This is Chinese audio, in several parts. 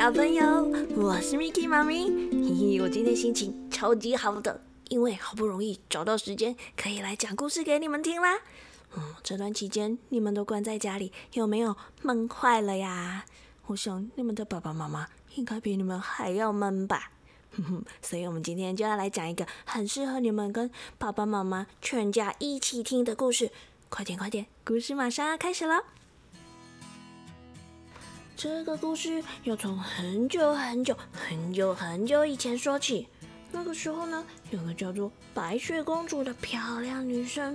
小朋友，我是 Miki 妈咪。嘿嘿，我今天心情超级好的，因为好不容易找到时间可以来讲故事给你们听啦。嗯，这段期间你们都关在家里，有没有闷坏了呀？我想你们的爸爸妈妈应该比你们还要闷吧。哼哼，所以我们今天就要来讲一个很适合你们跟爸爸妈妈全家一起听的故事。快点，快点，故事马上要开始了。这个故事要从很久很久很久很久以前说起。那个时候呢，有个叫做白雪公主的漂亮女生。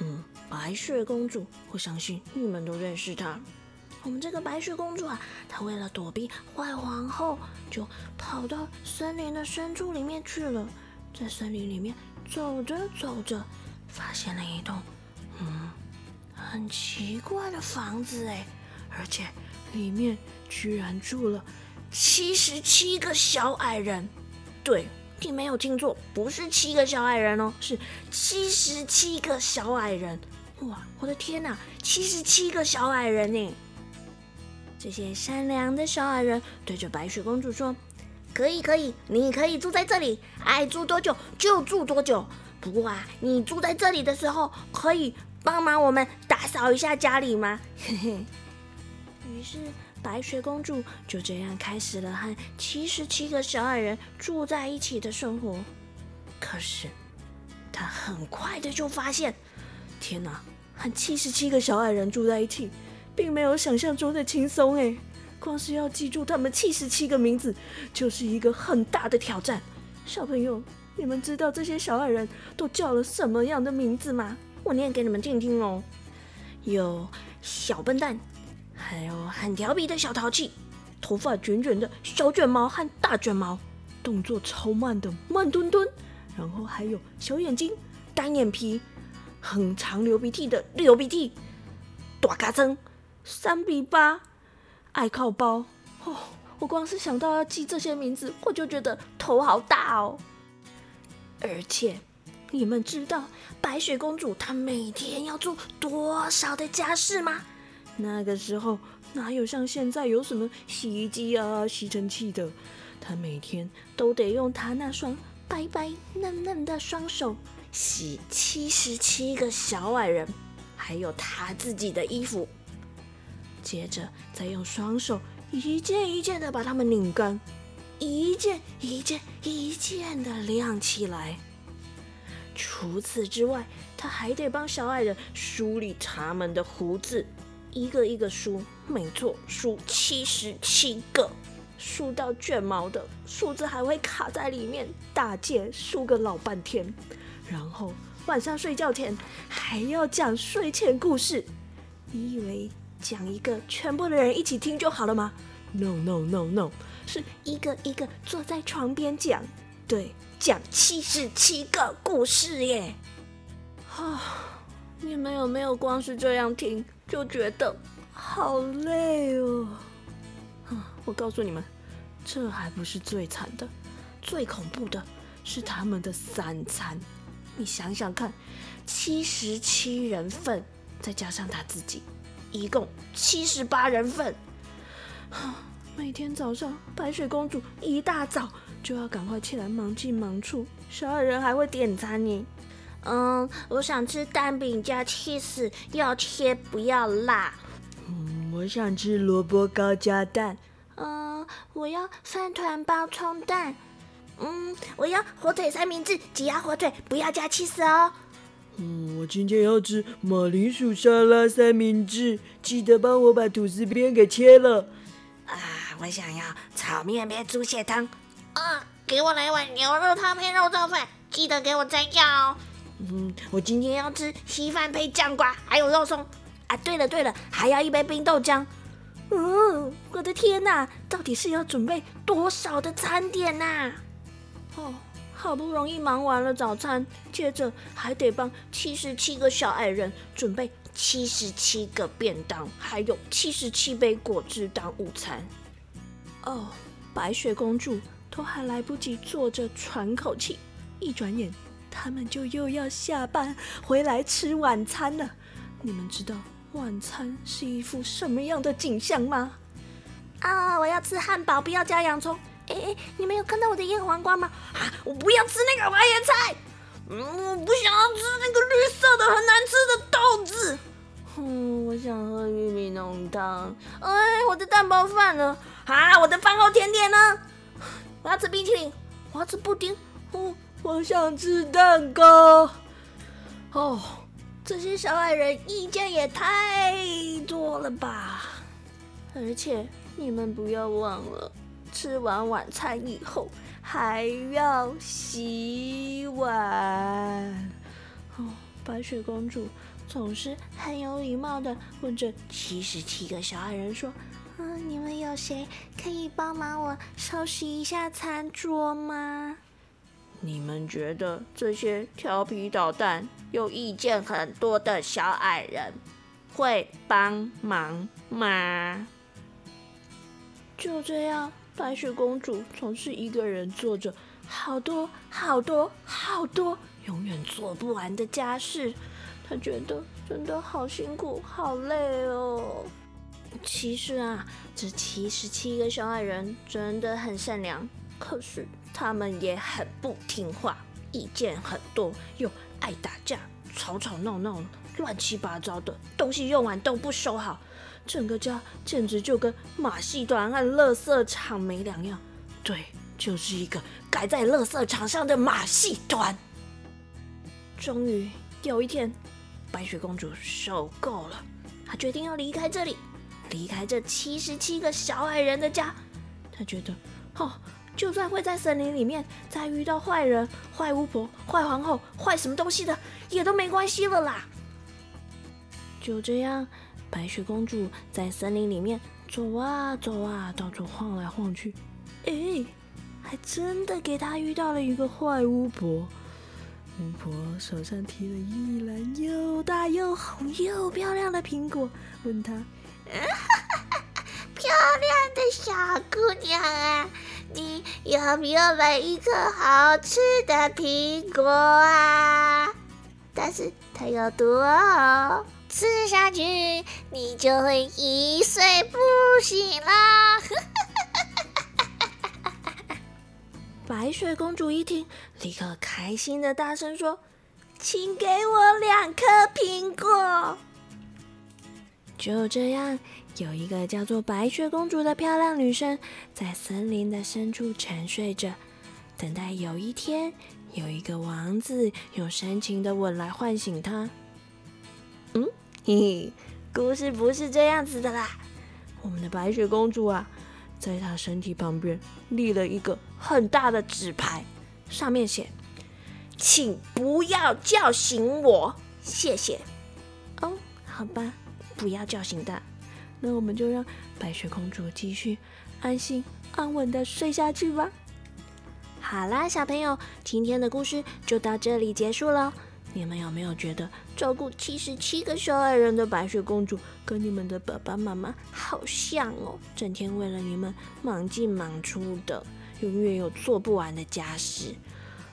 嗯，白雪公主，我相信你们都认识她。我们这个白雪公主啊，她为了躲避坏皇后，就跑到森林的深处里面去了。在森林里面走着走着，发现了一栋嗯很奇怪的房子哎，而且。里面居然住了七十七个小矮人，对你没有听错，不是七个小矮人哦，是七十七个小矮人。哇，我的天哪，七十七个小矮人呢！这些善良的小矮人对着白雪公主说：“可以，可以，你可以住在这里，爱住多久就住多久。不过啊，你住在这里的时候，可以帮忙我们打扫一下家里吗？”嘿嘿。于是，白雪公主就这样开始了和七十七个小矮人住在一起的生活。可是，她很快的就发现，天哪，和七十七个小矮人住在一起，并没有想象中的轻松哎！光是要记住他们七十七个名字，就是一个很大的挑战。小朋友，你们知道这些小矮人都叫了什么样的名字吗？我念给你们听听哦。有小笨蛋。还有很调皮的小淘气，头发卷卷的小卷毛和大卷毛，动作超慢的慢吞吞，然后还有小眼睛、单眼皮、很长流鼻涕的流鼻涕，大嘎增、三比八、爱靠包。哦，我光是想到要记这些名字，我就觉得头好大哦。而且，你们知道白雪公主她每天要做多少的家事吗？那个时候哪有像现在有什么洗衣机啊、吸尘器的？他每天都得用他那双白白嫩嫩的双手洗七十七个小矮人，还有他自己的衣服，接着再用双手一件一件的把它们拧干，一件一件一件的晾起来。除此之外，他还得帮小矮人梳理他们的胡子。一个一个梳，没错，梳七十七个，梳到卷毛的梳子还会卡在里面，大件梳个老半天。然后晚上睡觉前还要讲睡前故事。你以为讲一个全部的人一起听就好了吗？No No No No，是一个一个坐在床边讲，对，讲七十七个故事耶。啊，你们有没有光是这样听？就觉得好累哦！我告诉你们，这还不是最惨的，最恐怖的是他们的三餐。你想想看，七十七人份，再加上他自己，一共七十八人份。每天早上，白雪公主一大早就要赶快起来忙进忙出，小矮人还会点餐呢。嗯，我想吃蛋饼加 cheese，要切不要辣。嗯，我想吃萝卜糕加蛋。嗯，我要饭团包葱蛋。嗯，我要火腿三明治，挤压火腿，不要加 cheese 哦。嗯，我今天要吃马铃薯沙拉三明治，记得帮我把吐司边给切了。啊，我想要炒面配猪血汤。啊，给我来碗牛肉汤配肉燥饭，记得给我蘸酱哦。嗯，我今天要吃稀饭配酱瓜，还有肉松。啊，对了对了，还要一杯冰豆浆。嗯，我的天哪，到底是要准备多少的餐点呐？哦，好不容易忙完了早餐，接着还得帮七十七个小矮人准备七十七个便当，还有七十七杯果汁当午餐。哦，白雪公主都还来不及坐着喘口气，一转眼。他们就又要下班回来吃晚餐了。你们知道晚餐是一副什么样的景象吗？啊，我要吃汉堡，不要加洋葱。哎哎，你们有看到我的腌黄瓜吗？啊，我不要吃那个花椰菜。嗯，我不想要吃那个绿色的很难吃的豆子。嗯，我想喝玉米浓汤。哎，我的蛋包饭呢？啊，我的饭后甜点呢？我要吃冰淇淋，我要吃布丁。哦，我想吃蛋糕。哦，这些小矮人意见也太多了吧？而且你们不要忘了，吃完晚餐以后还要洗碗。哦，白雪公主总是很有礼貌的问这七十七个小矮人说：“嗯，你们有谁可以帮忙我收拾一下餐桌吗？”你们觉得这些调皮捣蛋、又意见很多的小矮人会帮忙吗？就这样，白雪公主总是一个人做着好多好多好多永远做不完的家事。她觉得真的好辛苦、好累哦。其实啊，这七十七个小矮人真的很善良，可是他们也很不听话，意见很多，又爱打架，吵吵闹闹，乱七八糟的东西用完都不收好。整个家简直就跟马戏团和垃圾场没两样，对，就是一个盖在垃圾场上的马戏团。终于有一天，白雪公主受够了，她决定要离开这里，离开这七十七个小矮人的家。她觉得，哦，就算会在森林里面再遇到坏人、坏巫婆、坏皇后、坏什么东西的，也都没关系了啦。就这样。白雪公主在森林里面走啊走啊，到处晃来晃去，哎，还真的给她遇到了一个坏巫婆。巫婆手上提了一篮又大又红又漂亮的苹果，问她：“ 漂亮的小姑娘啊，你有没有买一颗好吃的苹果啊？但是它有毒哦。”吃下去，你就会一睡不醒啦！白雪公主一听，立刻开心的大声说：“请给我两颗苹果！”就这样，有一个叫做白雪公主的漂亮女生，在森林的深处沉睡着，等待有一天有一个王子用深情的吻来唤醒她。嗯。嘿嘿，故事不是这样子的啦。我们的白雪公主啊，在她身体旁边立了一个很大的纸牌，上面写：“请不要叫醒我，谢谢。”哦，好吧，不要叫醒她。那我们就让白雪公主继续安心安稳的睡下去吧。好啦，小朋友，今天的故事就到这里结束了。你们有没有觉得照顾七十七个小矮人的白雪公主跟你们的爸爸妈妈好像哦？整天为了你们忙进忙出的，永远有做不完的家事。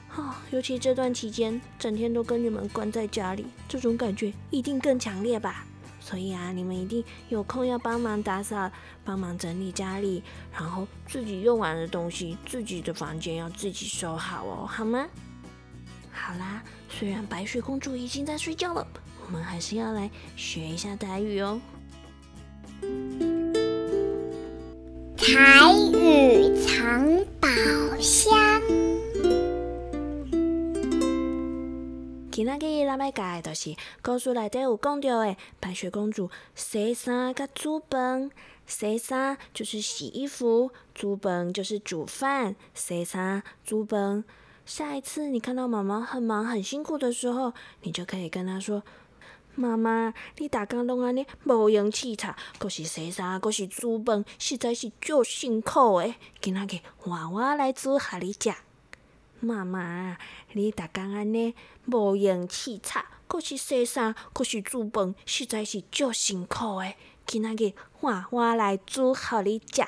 啊，尤其这段期间，整天都跟你们关在家里，这种感觉一定更强烈吧？所以啊，你们一定有空要帮忙打扫、帮忙整理家里，然后自己用完的东西，自己的房间要自己收好哦，好吗？好啦，虽然白雪公主已经在睡觉了，我们还是要来学一下台语哦。台语藏今仔日咱要教的就是故事内底有讲到的白雪公主洗衫甲煮饭。洗衫就是洗衣服，煮饭就是煮饭。洗衫煮饭。下一次你看到妈妈很忙很辛苦的时候，你就可以跟她说：“妈妈，你大家拢安尼无用气茶，搁是洗衫，搁是煮饭，实在是足辛苦的。今仔日换我来煮下你食。妈妈，你逐工安尼无用气茶，搁是洗衫，搁是煮饭，实在是足辛苦的。今仔日换我来煮互你食。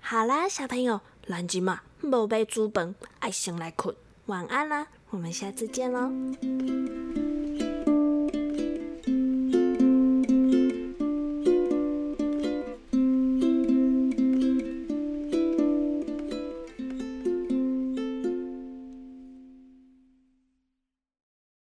好啦，小朋友，咱即嘛无要煮饭，爱先来困。晚安啦，我们下次见喽。